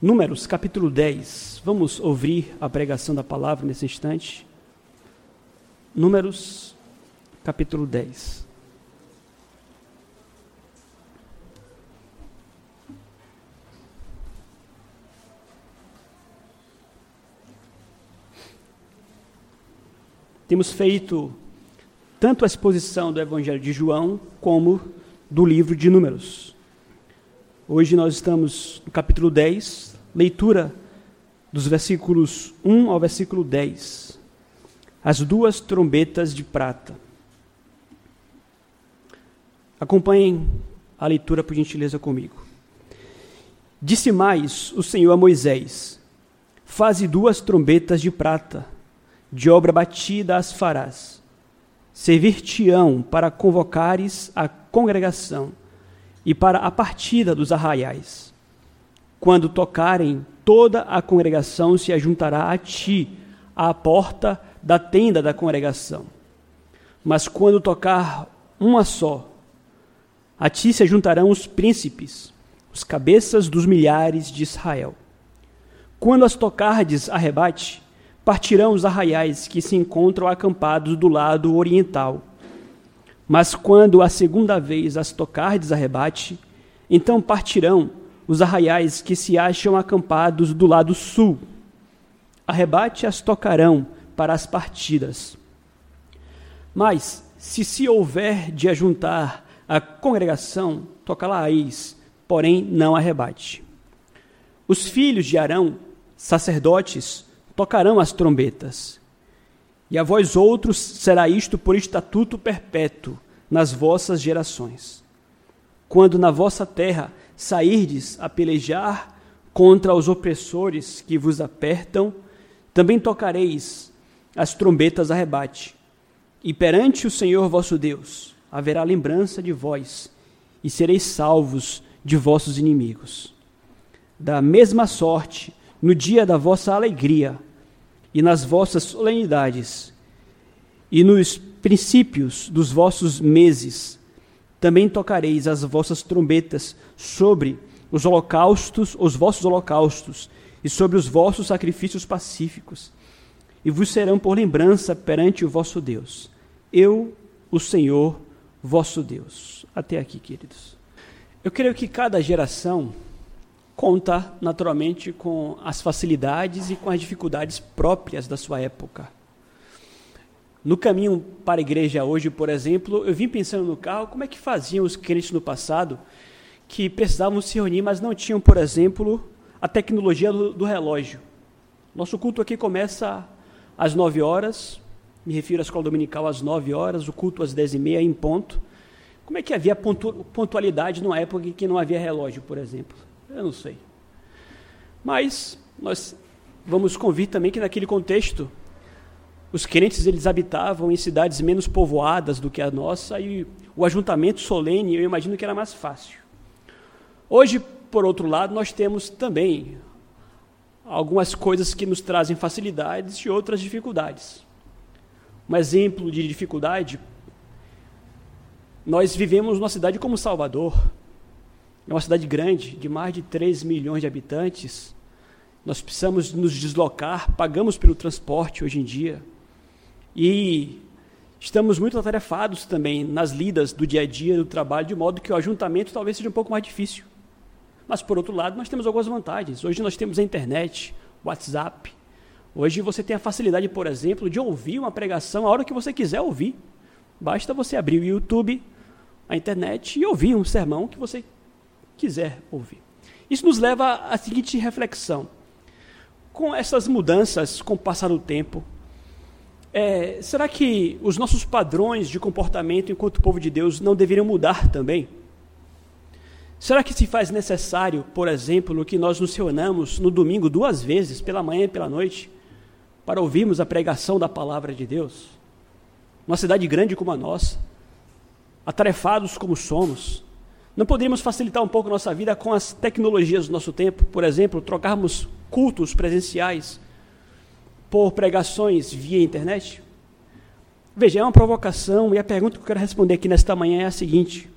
Números, capítulo 10. Vamos ouvir a pregação da palavra nesse instante. Números, capítulo 10. Temos feito tanto a exposição do Evangelho de João como do livro de Números. Hoje nós estamos no capítulo 10, leitura dos versículos 1 ao versículo 10. As duas trombetas de prata. Acompanhem a leitura, por gentileza, comigo. Disse mais o Senhor a Moisés: Faze duas trombetas de prata, de obra batida as farás. Servir-te-ão para convocares a congregação e para a partida dos arraiais. Quando tocarem, toda a congregação se ajuntará a ti, à porta da tenda da congregação. Mas quando tocar uma só, a ti se juntarão os príncipes, os cabeças dos milhares de Israel. Quando as tocardes arrebate, partirão os arraiais que se encontram acampados do lado oriental mas quando a segunda vez as tocardes arrebate, então partirão os arraiais que se acham acampados do lado sul. Arrebate as tocarão para as partidas. Mas, se se houver de ajuntar a congregação, tocá-la-eis, porém não arrebate. Os filhos de Arão, sacerdotes, tocarão as trombetas e a vós outros será isto por estatuto perpétuo nas vossas gerações. Quando na vossa terra sairdes a pelejar contra os opressores que vos apertam, também tocareis as trombetas a rebate. E perante o Senhor vosso Deus haverá lembrança de vós, e sereis salvos de vossos inimigos. Da mesma sorte, no dia da vossa alegria, e nas vossas solenidades, e nos princípios dos vossos meses, também tocareis as vossas trombetas sobre os holocaustos, os vossos holocaustos, e sobre os vossos sacrifícios pacíficos, e vos serão por lembrança perante o vosso Deus. Eu, o Senhor, vosso Deus. Até aqui, queridos. Eu creio que cada geração conta naturalmente com as facilidades e com as dificuldades próprias da sua época. No caminho para a igreja hoje, por exemplo, eu vim pensando no carro como é que faziam os crentes no passado que precisavam se reunir, mas não tinham, por exemplo, a tecnologia do, do relógio. Nosso culto aqui começa às 9 horas, me refiro à escola dominical às 9 horas, o culto às 10 e meia em ponto. Como é que havia pontualidade numa época em que não havia relógio, por exemplo? Eu não sei. Mas nós vamos convir também que naquele contexto os crentes eles habitavam em cidades menos povoadas do que a nossa e o ajuntamento solene eu imagino que era mais fácil. Hoje, por outro lado, nós temos também algumas coisas que nos trazem facilidades e outras dificuldades. Um exemplo de dificuldade, nós vivemos numa cidade como Salvador, é uma cidade grande, de mais de 3 milhões de habitantes. Nós precisamos nos deslocar, pagamos pelo transporte hoje em dia. E estamos muito atarefados também nas lidas do dia a dia, do trabalho, de modo que o ajuntamento talvez seja um pouco mais difícil. Mas, por outro lado, nós temos algumas vantagens. Hoje nós temos a internet, WhatsApp. Hoje você tem a facilidade, por exemplo, de ouvir uma pregação a hora que você quiser ouvir. Basta você abrir o YouTube, a internet e ouvir um sermão que você quiser ouvir. Isso nos leva à seguinte reflexão. Com essas mudanças, com o passar do tempo, é, será que os nossos padrões de comportamento enquanto povo de Deus não deveriam mudar também? Será que se faz necessário, por exemplo, que nós nos reunamos no domingo duas vezes, pela manhã e pela noite, para ouvirmos a pregação da palavra de Deus? Uma cidade grande como a nossa, atarefados como somos, não poderíamos facilitar um pouco nossa vida com as tecnologias do nosso tempo? Por exemplo, trocarmos cultos presenciais por pregações via internet? Veja, é uma provocação e a pergunta que eu quero responder aqui nesta manhã é a seguinte: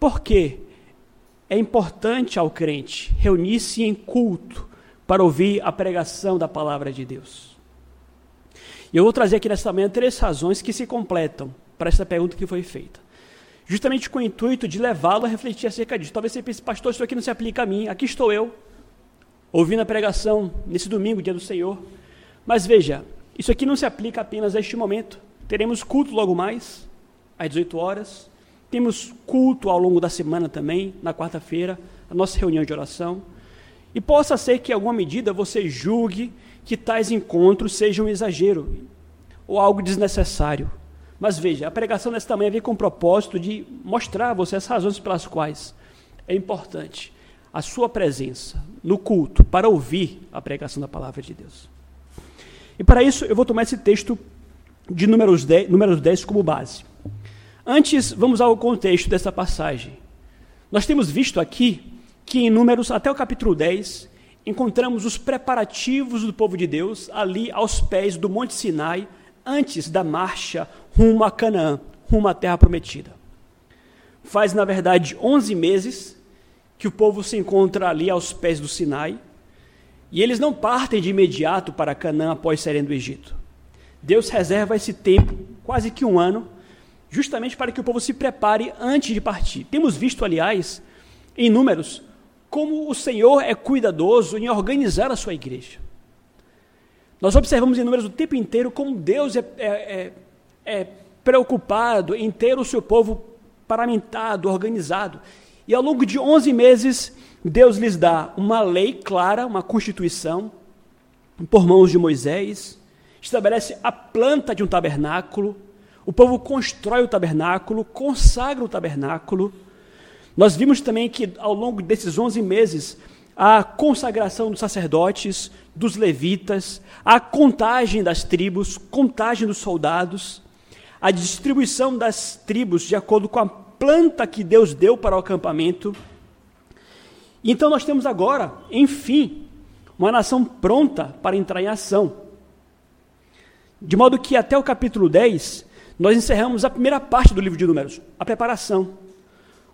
por que é importante ao crente reunir-se em culto para ouvir a pregação da palavra de Deus. E eu vou trazer aqui nesta manhã três razões que se completam para essa pergunta que foi feita. Justamente com o intuito de levá-lo a refletir acerca disso. Talvez você pense, pastor, isso aqui não se aplica a mim. Aqui estou eu, ouvindo a pregação nesse domingo, dia do Senhor. Mas veja, isso aqui não se aplica apenas a este momento. Teremos culto logo mais, às 18 horas. Temos culto ao longo da semana também, na quarta-feira, a nossa reunião de oração. E possa ser que, em alguma medida, você julgue que tais encontros sejam um exagero ou algo desnecessário. Mas veja, a pregação nesta manhã vem com o propósito de mostrar a você as razões pelas quais é importante a sua presença no culto para ouvir a pregação da palavra de Deus. E para isso eu vou tomar esse texto de números 10, números 10 como base. Antes, vamos ao contexto dessa passagem. Nós temos visto aqui que em Números, até o capítulo 10, encontramos os preparativos do povo de Deus ali aos pés do Monte Sinai, antes da marcha rumo a Canaã, rumo à terra prometida. Faz, na verdade, 11 meses que o povo se encontra ali aos pés do Sinai, e eles não partem de imediato para Canaã após saírem do Egito. Deus reserva esse tempo, quase que um ano, justamente para que o povo se prepare antes de partir. Temos visto, aliás, em números, como o Senhor é cuidadoso em organizar a sua igreja. Nós observamos em números o tempo inteiro como Deus é, é, é, é preocupado em ter o seu povo paramentado, organizado. E ao longo de 11 meses, Deus lhes dá uma lei clara, uma constituição, por mãos de Moisés, estabelece a planta de um tabernáculo, o povo constrói o tabernáculo, consagra o tabernáculo. Nós vimos também que ao longo desses 11 meses, a consagração dos sacerdotes, dos levitas, a contagem das tribos, contagem dos soldados, a distribuição das tribos de acordo com a planta que Deus deu para o acampamento. Então nós temos agora, enfim, uma nação pronta para entrar em ação. De modo que até o capítulo 10, nós encerramos a primeira parte do livro de Números, a preparação.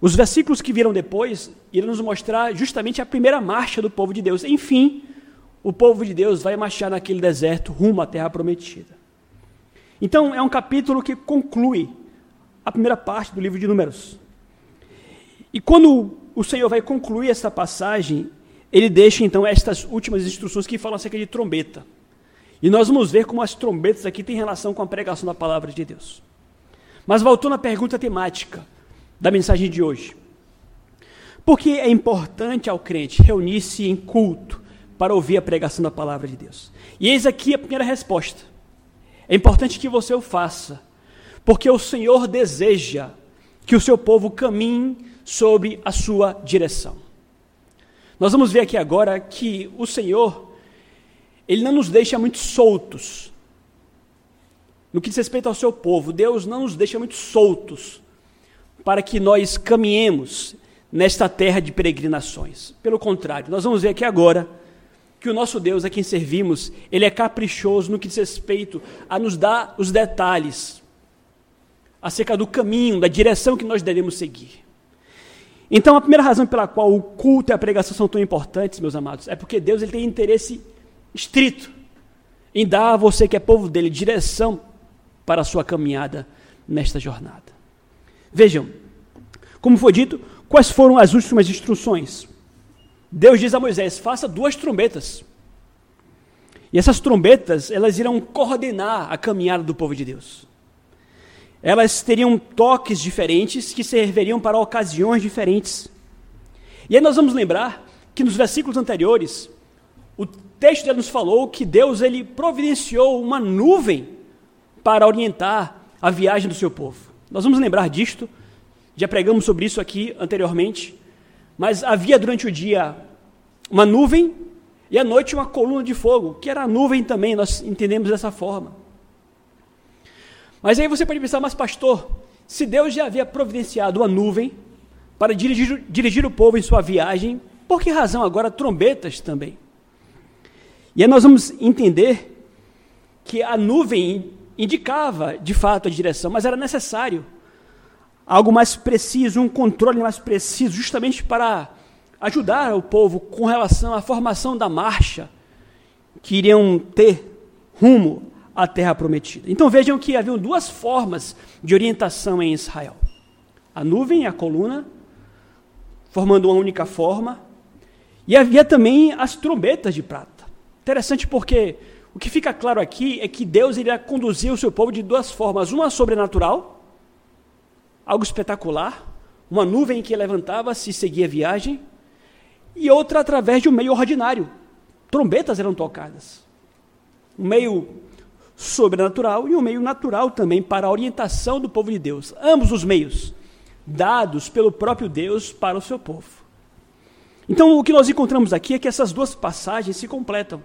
Os versículos que viram depois irão nos mostrar justamente a primeira marcha do povo de Deus. Enfim, o povo de Deus vai marchar naquele deserto rumo à terra prometida. Então, é um capítulo que conclui a primeira parte do livro de Números. E quando o Senhor vai concluir essa passagem, ele deixa então estas últimas instruções que falam acerca de trombeta. E nós vamos ver como as trombetas aqui têm relação com a pregação da palavra de Deus. Mas voltando à pergunta temática, da mensagem de hoje. Porque é importante ao crente reunir-se em culto para ouvir a pregação da palavra de Deus. E eis aqui a primeira resposta. É importante que você o faça, porque o Senhor deseja que o seu povo caminhe sobre a sua direção. Nós vamos ver aqui agora que o Senhor, ele não nos deixa muito soltos. No que diz respeito ao seu povo, Deus não nos deixa muito soltos para que nós caminhemos nesta terra de peregrinações. Pelo contrário, nós vamos ver aqui agora que o nosso Deus a quem servimos, ele é caprichoso no que diz respeito a nos dar os detalhes acerca do caminho, da direção que nós devemos seguir. Então, a primeira razão pela qual o culto e a pregação são tão importantes, meus amados, é porque Deus ele tem interesse estrito em dar a você que é povo dele direção para a sua caminhada nesta jornada. Vejam, como foi dito, quais foram as últimas instruções? Deus diz a Moisés: faça duas trombetas. E essas trombetas, elas irão coordenar a caminhada do povo de Deus. Elas teriam toques diferentes que serviriam para ocasiões diferentes. E aí nós vamos lembrar que nos versículos anteriores, o texto já nos falou que Deus ele providenciou uma nuvem para orientar a viagem do seu povo. Nós vamos lembrar disto, já pregamos sobre isso aqui anteriormente, mas havia durante o dia uma nuvem e à noite uma coluna de fogo, que era a nuvem também, nós entendemos dessa forma. Mas aí você pode pensar, mas pastor, se Deus já havia providenciado uma nuvem para dirigir, dirigir o povo em sua viagem, por que razão agora trombetas também? E aí nós vamos entender que a nuvem indicava de fato a direção, mas era necessário algo mais preciso, um controle mais preciso, justamente para ajudar o povo com relação à formação da marcha que iriam ter rumo à terra prometida. Então vejam que haviam duas formas de orientação em Israel: a nuvem e a coluna, formando uma única forma, e havia também as trombetas de prata. Interessante porque o que fica claro aqui é que Deus iria conduzir o seu povo de duas formas: uma sobrenatural, algo espetacular, uma nuvem que levantava-se e seguia a viagem, e outra através de um meio ordinário. Trombetas eram tocadas. Um meio sobrenatural e um meio natural também para a orientação do povo de Deus. Ambos os meios dados pelo próprio Deus para o seu povo. Então, o que nós encontramos aqui é que essas duas passagens se completam.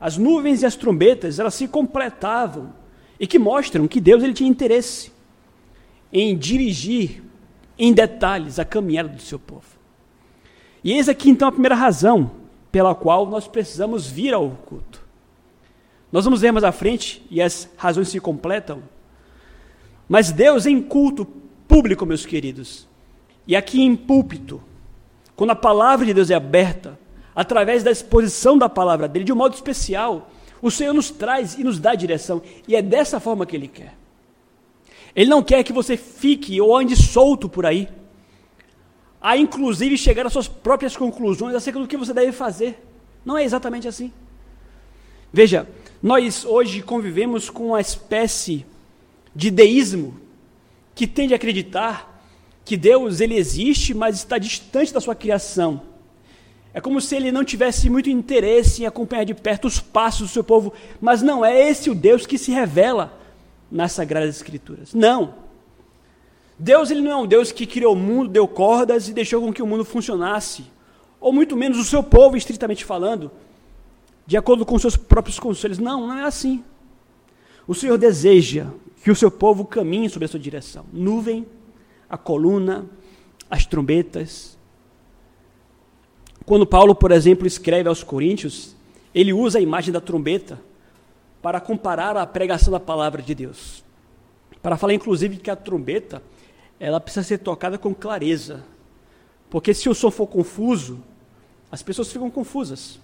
As nuvens e as trombetas, elas se completavam e que mostram que Deus ele tinha interesse em dirigir em detalhes a caminhada do seu povo. E eis aqui então a primeira razão pela qual nós precisamos vir ao culto. Nós vamos ver mais à frente e as razões se completam. Mas Deus em culto público, meus queridos, e aqui em púlpito, quando a palavra de Deus é aberta, através da exposição da palavra dele, de um modo especial, o Senhor nos traz e nos dá direção, e é dessa forma que ele quer. Ele não quer que você fique ou ande solto por aí, a inclusive chegar às suas próprias conclusões acerca do que você deve fazer. Não é exatamente assim. Veja, nós hoje convivemos com uma espécie de deísmo que tende a acreditar que Deus ele existe, mas está distante da sua criação. É como se ele não tivesse muito interesse em acompanhar de perto os passos do seu povo, mas não é esse o Deus que se revela nas sagradas escrituras. Não. Deus ele não é um Deus que criou o mundo, deu cordas e deixou com que o mundo funcionasse, ou muito menos o seu povo, estritamente falando, de acordo com seus próprios conselhos. Não, não é assim. O Senhor deseja que o seu povo caminhe sob a sua direção. Nuvem, a coluna, as trombetas. Quando Paulo, por exemplo, escreve aos Coríntios, ele usa a imagem da trombeta para comparar a pregação da palavra de Deus. Para falar, inclusive, que a trombeta ela precisa ser tocada com clareza. Porque se o som for confuso, as pessoas ficam confusas.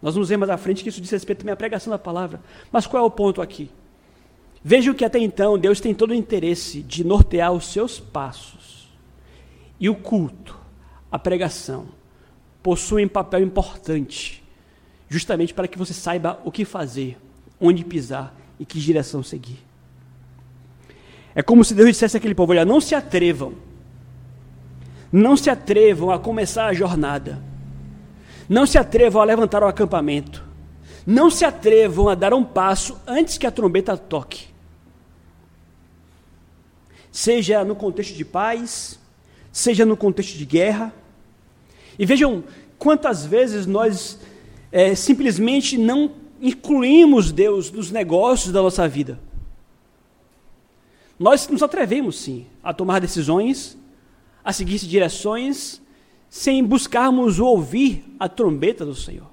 Nós vamos ver mais à frente que isso diz respeito também à pregação da palavra. Mas qual é o ponto aqui? Vejam que até então Deus tem todo o interesse de nortear os seus passos. E o culto, a pregação, possuem papel importante, justamente para que você saiba o que fazer, onde pisar e que direção seguir. É como se Deus dissesse àquele povo: olha, não se atrevam, não se atrevam a começar a jornada, não se atrevam a levantar o acampamento, não se atrevam a dar um passo antes que a trombeta toque seja no contexto de paz, seja no contexto de guerra. E vejam quantas vezes nós é, simplesmente não incluímos Deus nos negócios da nossa vida. Nós nos atrevemos, sim, a tomar decisões, a seguir direções, sem buscarmos ouvir a trombeta do Senhor.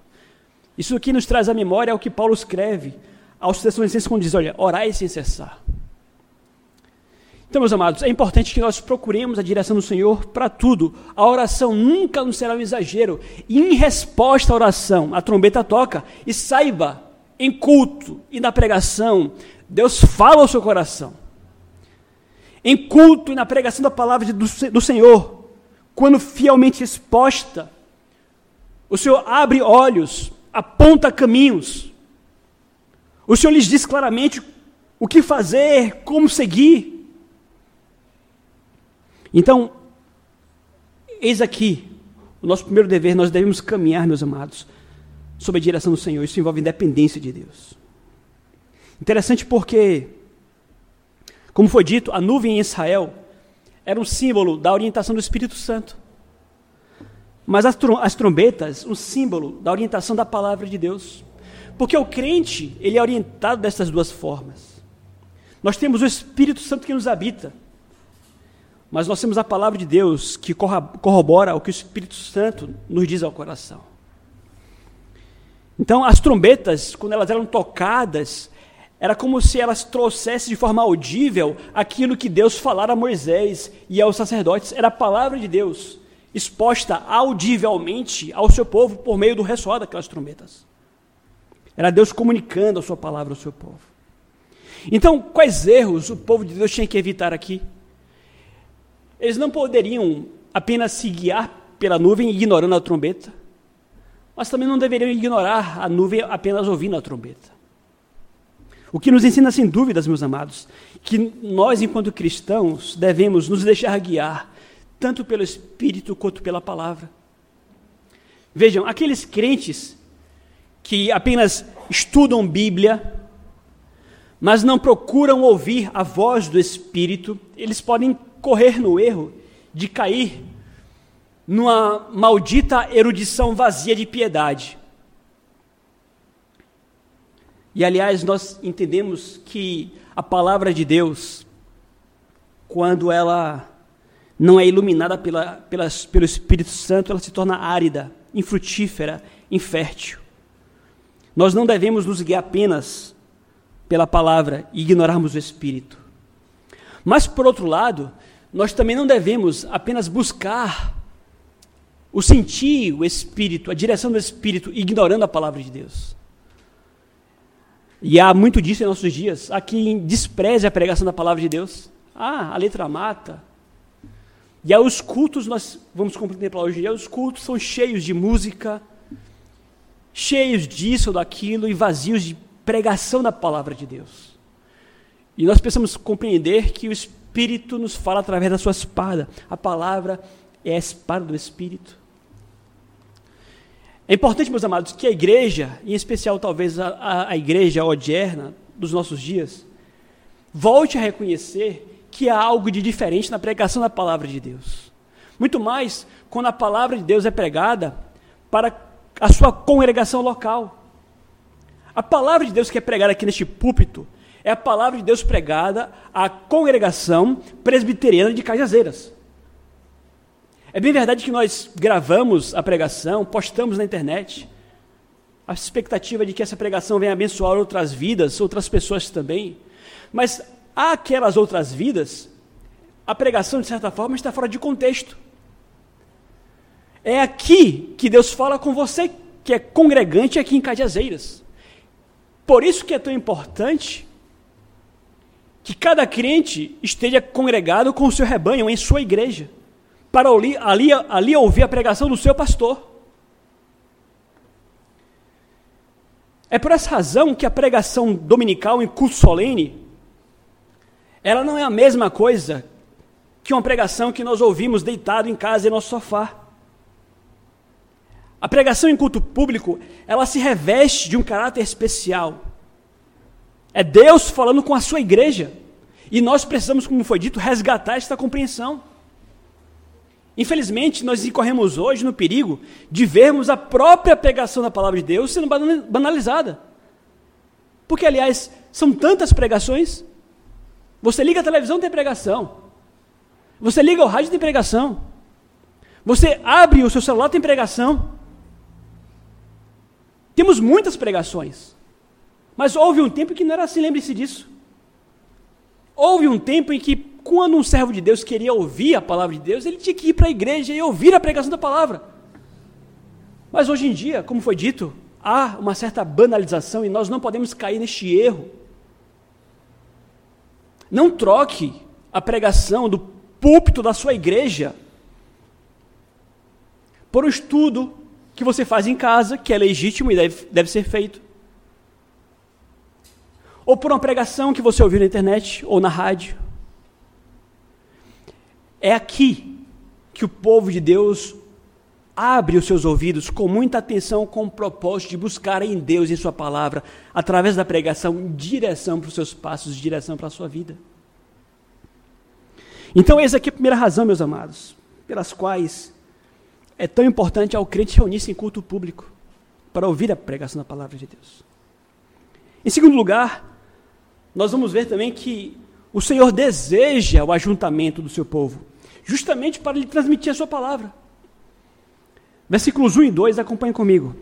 Isso aqui nos traz à memória o que Paulo escreve aos Tessalonicenses quando diz: Olha, orai sem cessar. Então, meus amados, é importante que nós procuremos a direção do Senhor para tudo. A oração nunca nos será um exagero. E em resposta à oração, a trombeta toca e saiba, em culto e na pregação, Deus fala ao seu coração. Em culto e na pregação da palavra do, do Senhor, quando fielmente exposta, o Senhor abre olhos, aponta caminhos. O Senhor lhes diz claramente o que fazer, como seguir. Então, eis aqui o nosso primeiro dever, nós devemos caminhar, meus amados, sob a direção do Senhor. Isso envolve independência de Deus. Interessante porque, como foi dito, a nuvem em Israel era um símbolo da orientação do Espírito Santo. Mas as, as trombetas, um símbolo da orientação da palavra de Deus. Porque o crente, ele é orientado dessas duas formas. Nós temos o Espírito Santo que nos habita mas nós temos a palavra de Deus que corrobora o que o Espírito Santo nos diz ao coração. Então, as trombetas, quando elas eram tocadas, era como se elas trouxessem de forma audível aquilo que Deus falara a Moisés e aos sacerdotes. Era a palavra de Deus exposta audivelmente ao seu povo por meio do ressoar daquelas trombetas. Era Deus comunicando a sua palavra ao seu povo. Então, quais erros o povo de Deus tinha que evitar aqui? Eles não poderiam apenas se guiar pela nuvem ignorando a trombeta, mas também não deveriam ignorar a nuvem apenas ouvindo a trombeta. O que nos ensina, sem dúvidas, meus amados, que nós, enquanto cristãos, devemos nos deixar guiar, tanto pelo Espírito quanto pela palavra. Vejam, aqueles crentes que apenas estudam Bíblia, mas não procuram ouvir a voz do Espírito, eles podem correr no erro de cair numa maldita erudição vazia de piedade. E aliás, nós entendemos que a palavra de Deus, quando ela não é iluminada pela, pela, pelo Espírito Santo, ela se torna árida, infrutífera, infértil. Nós não devemos nos guiar apenas pela palavra e ignorarmos o Espírito. Mas, por outro lado, nós também não devemos apenas buscar o sentir, o Espírito, a direção do Espírito, ignorando a palavra de Deus. E há muito disso em nossos dias. Há quem despreze a pregação da palavra de Deus. Ah, a letra mata. E aí os cultos, nós vamos contemplar hoje dia, os cultos são cheios de música, cheios disso ou daquilo e vazios de pregação da palavra de Deus. E nós precisamos compreender que o Espírito nos fala através da sua espada. A palavra é a espada do Espírito. É importante, meus amados, que a igreja, em especial talvez a, a igreja odierna dos nossos dias, volte a reconhecer que há algo de diferente na pregação da palavra de Deus. Muito mais quando a palavra de Deus é pregada para a sua congregação local. A palavra de Deus que é pregada aqui neste púlpito é a palavra de Deus pregada à congregação presbiteriana de Cajazeiras. É bem verdade que nós gravamos a pregação, postamos na internet. A expectativa de que essa pregação venha abençoar outras vidas, outras pessoas também. Mas aquelas outras vidas, a pregação, de certa forma, está fora de contexto. É aqui que Deus fala com você, que é congregante aqui em Cajazeiras. Por isso que é tão importante que cada crente esteja congregado com o seu rebanho, em sua igreja para ali, ali, ali ouvir a pregação do seu pastor. É por essa razão que a pregação dominical em culto solene, ela não é a mesma coisa que uma pregação que nós ouvimos deitado em casa em nosso sofá. A pregação em culto público, ela se reveste de um caráter especial. É Deus falando com a sua igreja. E nós precisamos, como foi dito, resgatar esta compreensão. Infelizmente, nós incorremos hoje no perigo de vermos a própria pregação da palavra de Deus sendo banalizada. Porque, aliás, são tantas pregações. Você liga a televisão, tem pregação. Você liga o rádio, tem pregação. Você abre o seu celular, tem pregação. Temos muitas pregações. Mas houve um tempo que não era assim, lembre-se disso. Houve um tempo em que quando um servo de Deus queria ouvir a palavra de Deus, ele tinha que ir para a igreja e ouvir a pregação da palavra. Mas hoje em dia, como foi dito, há uma certa banalização e nós não podemos cair neste erro. Não troque a pregação do púlpito da sua igreja por um estudo que você faz em casa, que é legítimo e deve, deve ser feito. Ou por uma pregação que você ouviu na internet ou na rádio. É aqui que o povo de Deus abre os seus ouvidos com muita atenção, com o propósito de buscar em Deus em Sua palavra, através da pregação, direção para os seus passos, direção para a sua vida. Então, essa aqui é a primeira razão, meus amados, pelas quais é tão importante ao crente reunir-se em culto público para ouvir a pregação da palavra de Deus. Em segundo lugar, nós vamos ver também que o Senhor deseja o ajuntamento do seu povo justamente para lhe transmitir a sua palavra. Versículos 1 e 2, acompanhem comigo.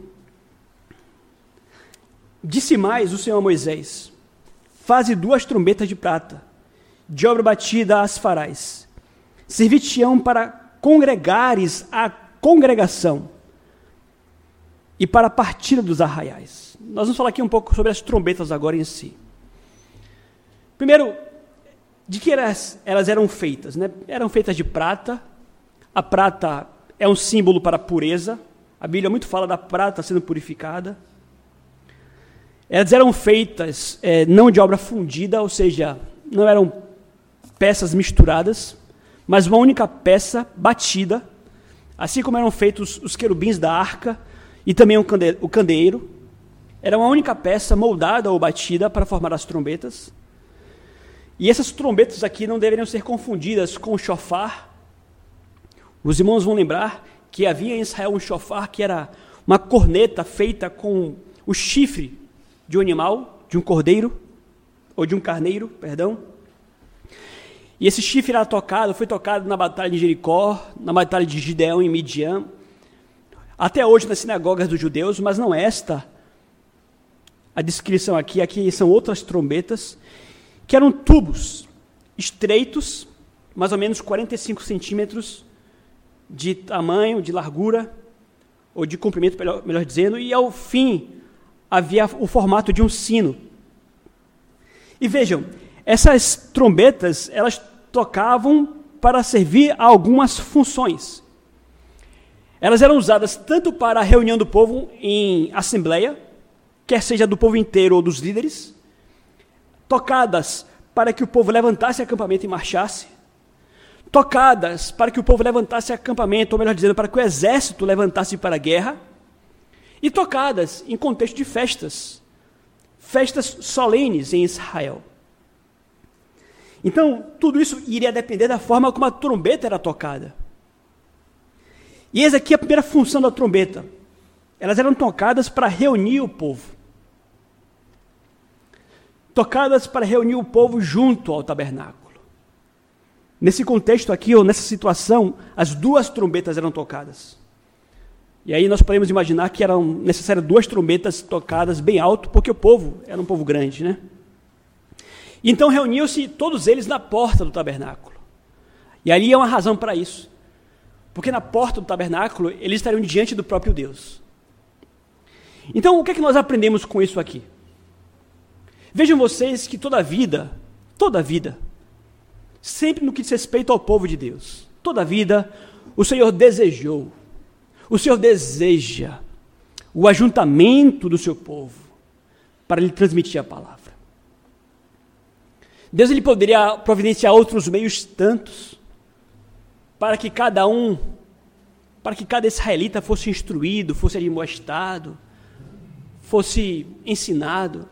Disse mais o Senhor a Moisés: faze duas trombetas de prata, de obra batida as farás. Servir-te-ão para congregares a congregação e para a partida dos arraiais. Nós vamos falar aqui um pouco sobre as trombetas agora em si. Primeiro, de que elas, elas eram feitas? Né? Eram feitas de prata. A prata é um símbolo para a pureza. A Bíblia muito fala da prata sendo purificada. Elas eram feitas é, não de obra fundida, ou seja, não eram peças misturadas, mas uma única peça batida, assim como eram feitos os querubins da arca e também o candeeiro. Era uma única peça moldada ou batida para formar as trombetas. E essas trombetas aqui não deveriam ser confundidas com o chofar. Os irmãos vão lembrar que havia em Israel um chofar que era uma corneta feita com o chifre de um animal, de um cordeiro, ou de um carneiro, perdão. E esse chifre era tocado, foi tocado na batalha de Jericó, na batalha de Gideão e Midian, até hoje nas sinagogas dos judeus, mas não esta a descrição aqui, aqui são outras trombetas, que eram tubos estreitos, mais ou menos 45 centímetros de tamanho, de largura, ou de comprimento, melhor, melhor dizendo, e ao fim havia o formato de um sino. E vejam, essas trombetas, elas tocavam para servir a algumas funções. Elas eram usadas tanto para a reunião do povo em assembleia, quer seja do povo inteiro ou dos líderes, tocadas para que o povo levantasse acampamento e marchasse, tocadas para que o povo levantasse acampamento, ou melhor dizendo, para que o exército levantasse para a guerra, e tocadas em contexto de festas, festas solenes em Israel. Então, tudo isso iria depender da forma como a trombeta era tocada. E eis aqui a primeira função da trombeta. Elas eram tocadas para reunir o povo. Tocadas para reunir o povo junto ao tabernáculo. Nesse contexto aqui, ou nessa situação, as duas trombetas eram tocadas. E aí nós podemos imaginar que eram necessárias duas trombetas tocadas bem alto, porque o povo era um povo grande, né? Então reuniam-se todos eles na porta do tabernáculo. E ali é uma razão para isso. Porque na porta do tabernáculo eles estariam diante do próprio Deus. Então o que é que nós aprendemos com isso aqui? Vejam vocês que toda vida, toda vida, sempre no que diz respeito ao povo de Deus, toda vida, o Senhor desejou o Senhor deseja o ajuntamento do seu povo para lhe transmitir a palavra. Deus ele poderia providenciar outros meios tantos para que cada um, para que cada israelita fosse instruído, fosse admoestado, fosse ensinado.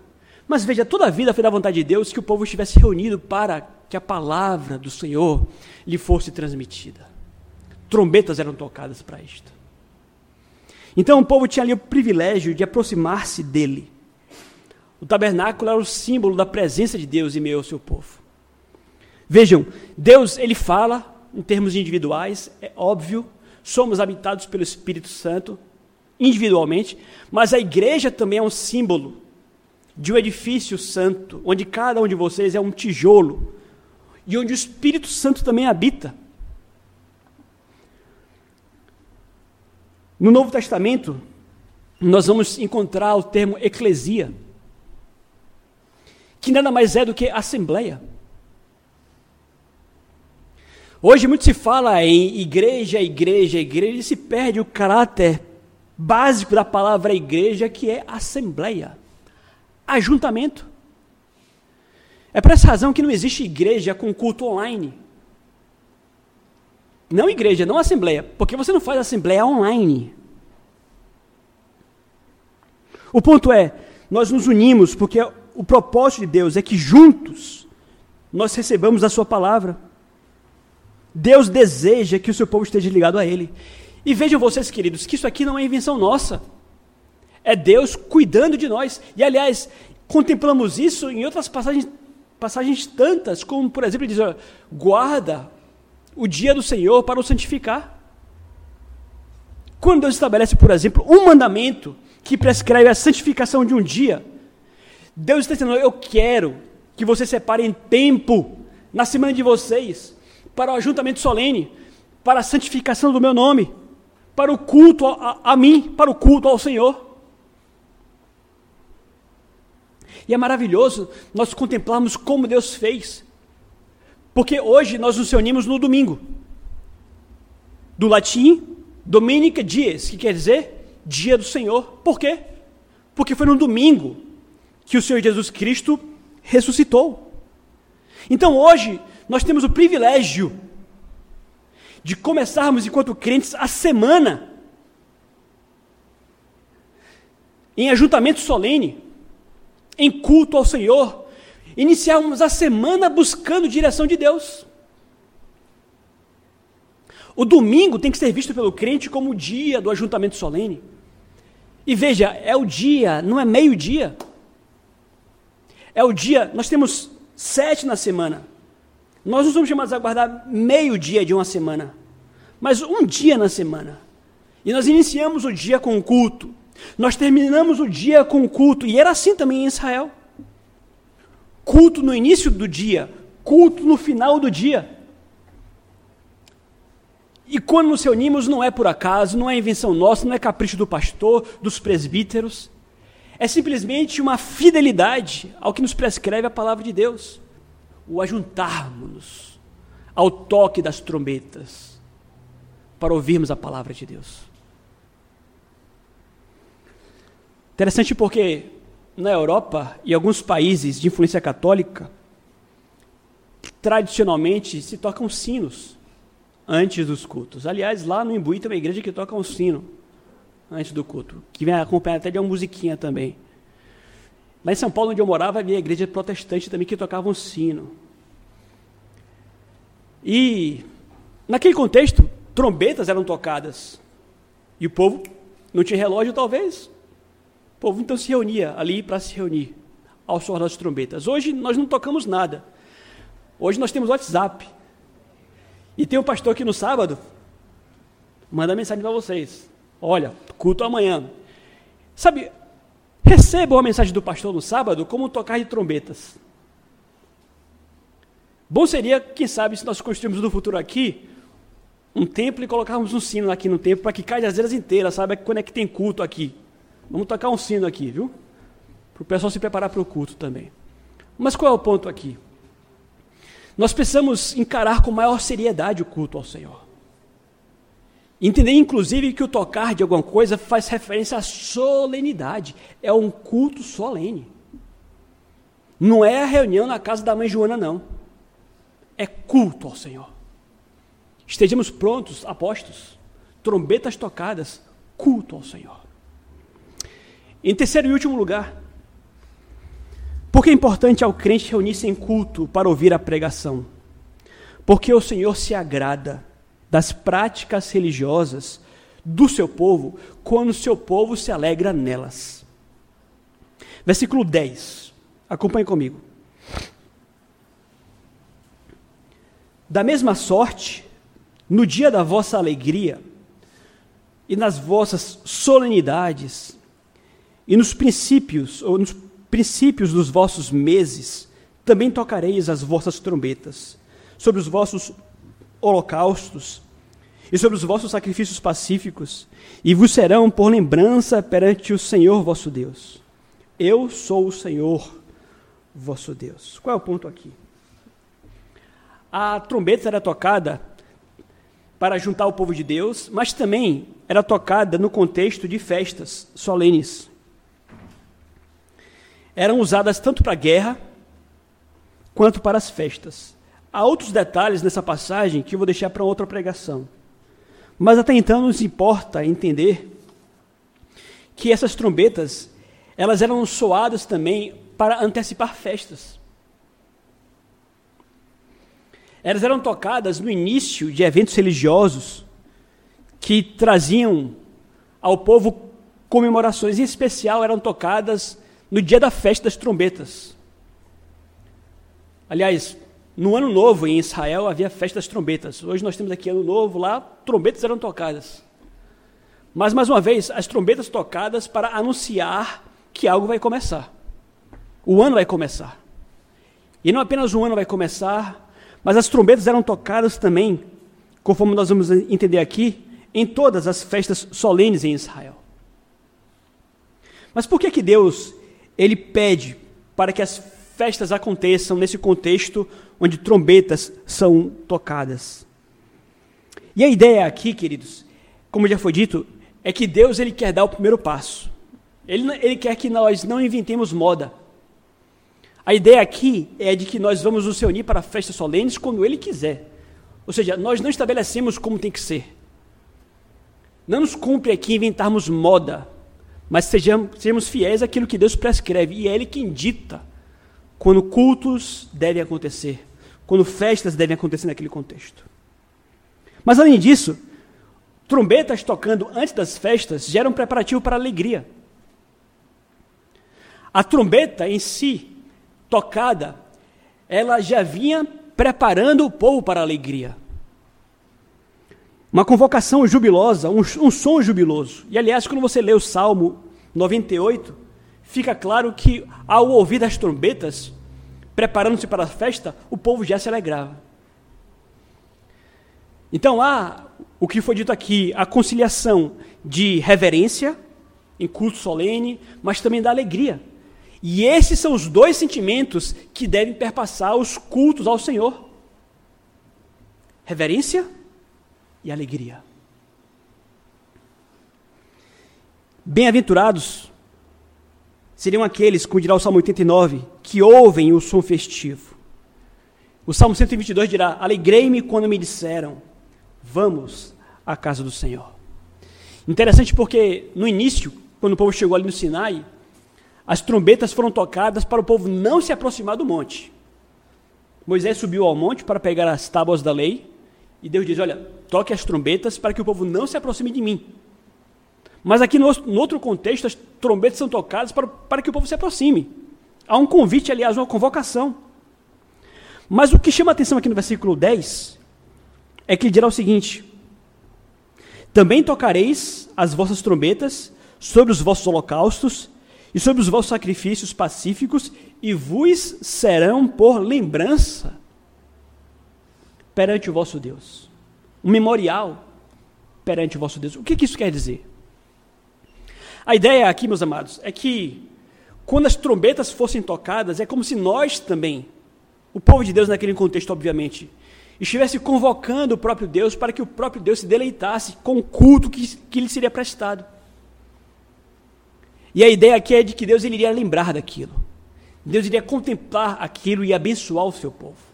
Mas veja, toda a vida foi da vontade de Deus que o povo estivesse reunido para que a palavra do Senhor lhe fosse transmitida. Trombetas eram tocadas para isto. Então o povo tinha ali o privilégio de aproximar-se dele. O tabernáculo era o símbolo da presença de Deus em meio ao seu povo. Vejam, Deus ele fala em termos individuais, é óbvio, somos habitados pelo Espírito Santo individualmente, mas a igreja também é um símbolo de um edifício santo, onde cada um de vocês é um tijolo e onde o Espírito Santo também habita. No Novo Testamento, nós vamos encontrar o termo eclesia, que nada mais é do que assembleia. Hoje muito se fala em igreja, igreja, igreja, e se perde o caráter básico da palavra igreja, que é assembleia, ajuntamento. É por essa razão que não existe igreja com culto online. Não igreja, não assembleia, porque você não faz assembleia online. O ponto é, nós nos unimos porque o propósito de Deus é que juntos nós recebamos a sua palavra. Deus deseja que o seu povo esteja ligado a ele. E vejam vocês, queridos, que isso aqui não é invenção nossa. É Deus cuidando de nós. E aliás, contemplamos isso em outras passagens, passagens tantas, como por exemplo, diz: guarda o dia do Senhor para o santificar. Quando Deus estabelece, por exemplo, um mandamento que prescreve a santificação de um dia, Deus está dizendo: Eu quero que vocês separem tempo na semana de vocês para o ajuntamento solene, para a santificação do meu nome, para o culto a, a, a mim, para o culto ao Senhor. E é maravilhoso nós contemplarmos como Deus fez. Porque hoje nós nos reunimos no domingo. Do latim, Dominica Dies, que quer dizer dia do Senhor. Por quê? Porque foi no domingo que o Senhor Jesus Cristo ressuscitou. Então hoje nós temos o privilégio de começarmos, enquanto crentes, a semana em ajuntamento solene, em culto ao Senhor, iniciarmos a semana buscando direção de Deus. O domingo tem que ser visto pelo crente como o dia do ajuntamento solene. E veja, é o dia, não é meio-dia. É o dia, nós temos sete na semana. Nós não somos chamados a guardar meio-dia de uma semana, mas um dia na semana. E nós iniciamos o dia com o culto. Nós terminamos o dia com culto. E era assim também em Israel. Culto no início do dia, culto no final do dia. E quando nos reunimos, não é por acaso, não é invenção nossa, não é capricho do pastor, dos presbíteros. É simplesmente uma fidelidade ao que nos prescreve a palavra de Deus o ajuntarmos-nos ao toque das trombetas para ouvirmos a palavra de Deus. Interessante porque na Europa e alguns países de influência católica, tradicionalmente se tocam sinos antes dos cultos. Aliás, lá no Imbuí tem uma igreja que toca um sino antes do culto, que vem acompanhada até de uma musiquinha também. Lá em São Paulo, onde eu morava, havia igreja protestante também que tocava um sino. E, naquele contexto, trombetas eram tocadas. E o povo não tinha relógio, talvez. O povo então se reunia ali para se reunir ao som das trombetas. Hoje nós não tocamos nada. Hoje nós temos WhatsApp. E tem um pastor aqui no sábado, manda mensagem para vocês. Olha, culto amanhã. Sabe, Recebam a mensagem do pastor no sábado como tocar de trombetas. Bom seria, quem sabe, se nós construirmos no futuro aqui, um templo e colocarmos um sino aqui no templo para que caia as inteiras, sabe? Quando é que tem culto aqui. Vamos tocar um sino aqui, viu? Para o pessoal se preparar para o culto também. Mas qual é o ponto aqui? Nós precisamos encarar com maior seriedade o culto ao Senhor. Entender, inclusive, que o tocar de alguma coisa faz referência à solenidade. É um culto solene. Não é a reunião na casa da mãe Joana, não. É culto ao Senhor. Estejamos prontos, apostos, trombetas tocadas, culto ao Senhor. Em terceiro e último lugar, porque é importante ao crente reunir-se em culto para ouvir a pregação? Porque o Senhor se agrada das práticas religiosas do seu povo, quando o seu povo se alegra nelas. Versículo 10. Acompanhe comigo. Da mesma sorte, no dia da vossa alegria, e nas vossas solenidades, e nos princípios, ou nos princípios dos vossos meses, também tocareis as vossas trombetas, sobre os vossos holocaustos e sobre os vossos sacrifícios pacíficos, e vos serão por lembrança perante o Senhor vosso Deus. Eu sou o Senhor vosso Deus. Qual é o ponto aqui? A trombeta era tocada para juntar o povo de Deus, mas também era tocada no contexto de festas solenes. Eram usadas tanto para a guerra quanto para as festas. Há outros detalhes nessa passagem que eu vou deixar para outra pregação. Mas até então nos importa entender que essas trombetas, elas eram soadas também para antecipar festas. Elas eram tocadas no início de eventos religiosos que traziam ao povo comemorações, em especial eram tocadas no dia da festa das trombetas. Aliás, no ano novo, em Israel, havia festa das trombetas. Hoje nós temos aqui ano novo, lá trombetas eram tocadas. Mas, mais uma vez, as trombetas tocadas para anunciar que algo vai começar. O ano vai começar. E não apenas um ano vai começar, mas as trombetas eram tocadas também, conforme nós vamos entender aqui, em todas as festas solenes em Israel. Mas por que que Deus ele pede para que as festas aconteçam nesse contexto onde trombetas são tocadas? E a ideia aqui, queridos, como já foi dito, é que Deus ele quer dar o primeiro passo. Ele, ele quer que nós não inventemos moda. A ideia aqui é de que nós vamos nos reunir para festas solenes quando Ele quiser. Ou seja, nós não estabelecemos como tem que ser. Não nos cumpre aqui inventarmos moda, mas sejamos, sejamos fiéis àquilo que Deus prescreve, e é Ele quem dita quando cultos devem acontecer, quando festas devem acontecer naquele contexto. Mas além disso, trombetas tocando antes das festas geram um preparativo para a alegria. A trombeta em si, tocada, ela já vinha preparando o povo para a alegria. Uma convocação jubilosa, um, um som jubiloso. E aliás, quando você lê o Salmo 98, fica claro que ao ouvir as trombetas, preparando-se para a festa, o povo já se alegrava. Então há o que foi dito aqui, a conciliação de reverência em culto solene, mas também da alegria. E esses são os dois sentimentos que devem perpassar os cultos ao Senhor: reverência e alegria. Bem-aventurados seriam aqueles, como dirá o Salmo 89, que ouvem o som festivo. O Salmo 122 dirá: Alegrei-me quando me disseram, vamos à casa do Senhor. Interessante porque no início, quando o povo chegou ali no Sinai, as trombetas foram tocadas para o povo não se aproximar do monte. Moisés subiu ao monte para pegar as tábuas da lei, e Deus diz: Olha, toque as trombetas para que o povo não se aproxime de mim. Mas aqui no, no outro contexto, as trombetas são tocadas para, para que o povo se aproxime. Há um convite, aliás, uma convocação. Mas o que chama a atenção aqui no versículo 10 é que ele dirá o seguinte: Também tocareis as vossas trombetas sobre os vossos holocaustos e sobre os vossos sacrifícios pacíficos, e vos serão por lembrança perante o vosso Deus. Um memorial perante o vosso Deus. O que, que isso quer dizer? A ideia aqui, meus amados, é que quando as trombetas fossem tocadas, é como se nós também, o povo de Deus naquele contexto, obviamente, estivesse convocando o próprio Deus para que o próprio Deus se deleitasse com o culto que, que lhe seria prestado. E a ideia aqui é de que Deus ele iria lembrar daquilo. Deus iria contemplar aquilo e abençoar o seu povo.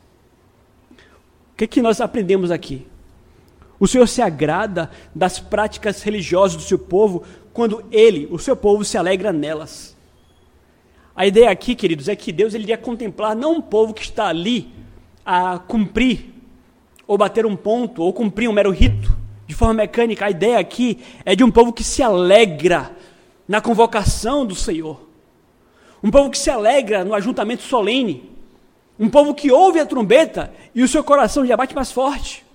O que, que nós aprendemos aqui? O Senhor se agrada das práticas religiosas do seu povo quando ele, o seu povo, se alegra nelas. A ideia aqui, queridos, é que Deus ele iria contemplar não um povo que está ali a cumprir ou bater um ponto ou cumprir um mero rito de forma mecânica. A ideia aqui é de um povo que se alegra na convocação do Senhor. Um povo que se alegra no ajuntamento solene. Um povo que ouve a trombeta e o seu coração já bate mais forte.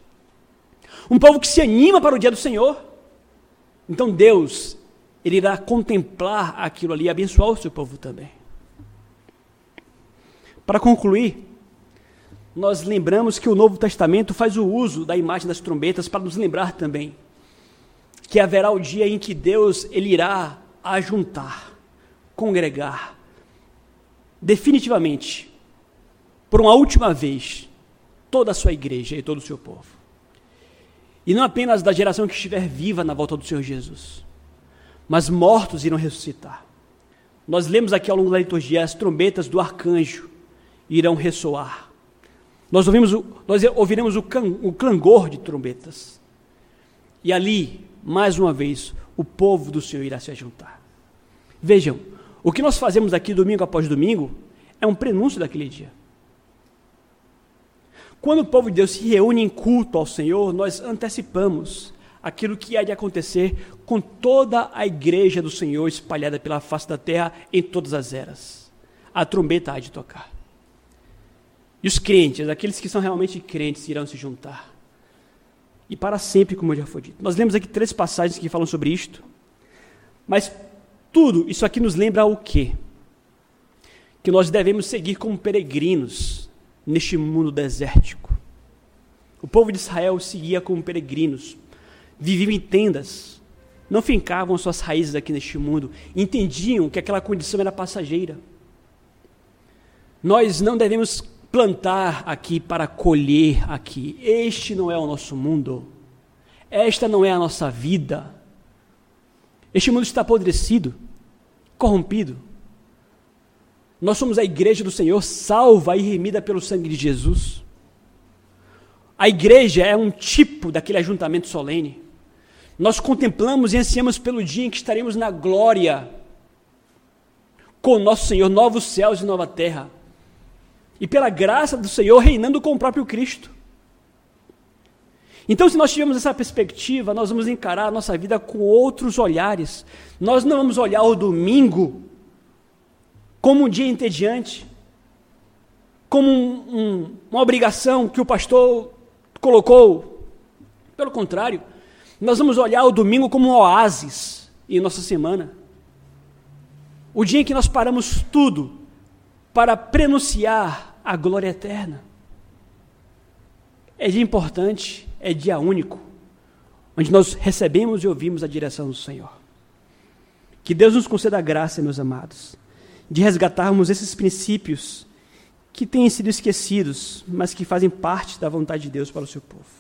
Um povo que se anima para o dia do Senhor. Então Deus, Ele irá contemplar aquilo ali e abençoar o seu povo também. Para concluir, nós lembramos que o Novo Testamento faz o uso da imagem das trombetas para nos lembrar também que haverá o dia em que Deus ele irá ajuntar, congregar, definitivamente, por uma última vez, toda a sua igreja e todo o seu povo. E não apenas da geração que estiver viva na volta do Senhor Jesus, mas mortos irão ressuscitar. Nós lemos aqui ao longo da liturgia as trombetas do arcanjo irão ressoar. Nós, ouvimos o, nós ouviremos o, can, o clangor de trombetas. E ali, mais uma vez, o povo do Senhor irá se juntar. Vejam, o que nós fazemos aqui domingo após domingo é um prenúncio daquele dia. Quando o povo de Deus se reúne em culto ao Senhor, nós antecipamos aquilo que há de acontecer com toda a igreja do Senhor espalhada pela face da terra em todas as eras. A trombeta há de tocar. E os crentes, aqueles que são realmente crentes, irão se juntar e para sempre, como já foi dito. Nós lemos aqui três passagens que falam sobre isto, mas tudo isso aqui nos lembra o quê? que nós devemos seguir como peregrinos neste mundo desértico. O povo de Israel seguia como peregrinos, viviam em tendas, não fincavam suas raízes aqui neste mundo, entendiam que aquela condição era passageira. Nós não devemos plantar aqui para colher aqui. Este não é o nosso mundo. Esta não é a nossa vida. Este mundo está apodrecido, corrompido. Nós somos a igreja do Senhor, salva e remida pelo sangue de Jesus. A igreja é um tipo daquele ajuntamento solene. Nós contemplamos e ansiamos pelo dia em que estaremos na glória com o nosso Senhor, novos céus e nova terra. E pela graça do Senhor, reinando com o próprio Cristo. Então, se nós tivermos essa perspectiva, nós vamos encarar a nossa vida com outros olhares. Nós não vamos olhar o domingo como um dia entediante, como um, um, uma obrigação que o pastor colocou. Pelo contrário, nós vamos olhar o domingo como um oásis em nossa semana. O dia em que nós paramos tudo para prenunciar a glória eterna. É dia importante, é dia único, onde nós recebemos e ouvimos a direção do Senhor. Que Deus nos conceda graça, meus amados, de resgatarmos esses princípios que têm sido esquecidos, mas que fazem parte da vontade de Deus para o seu povo.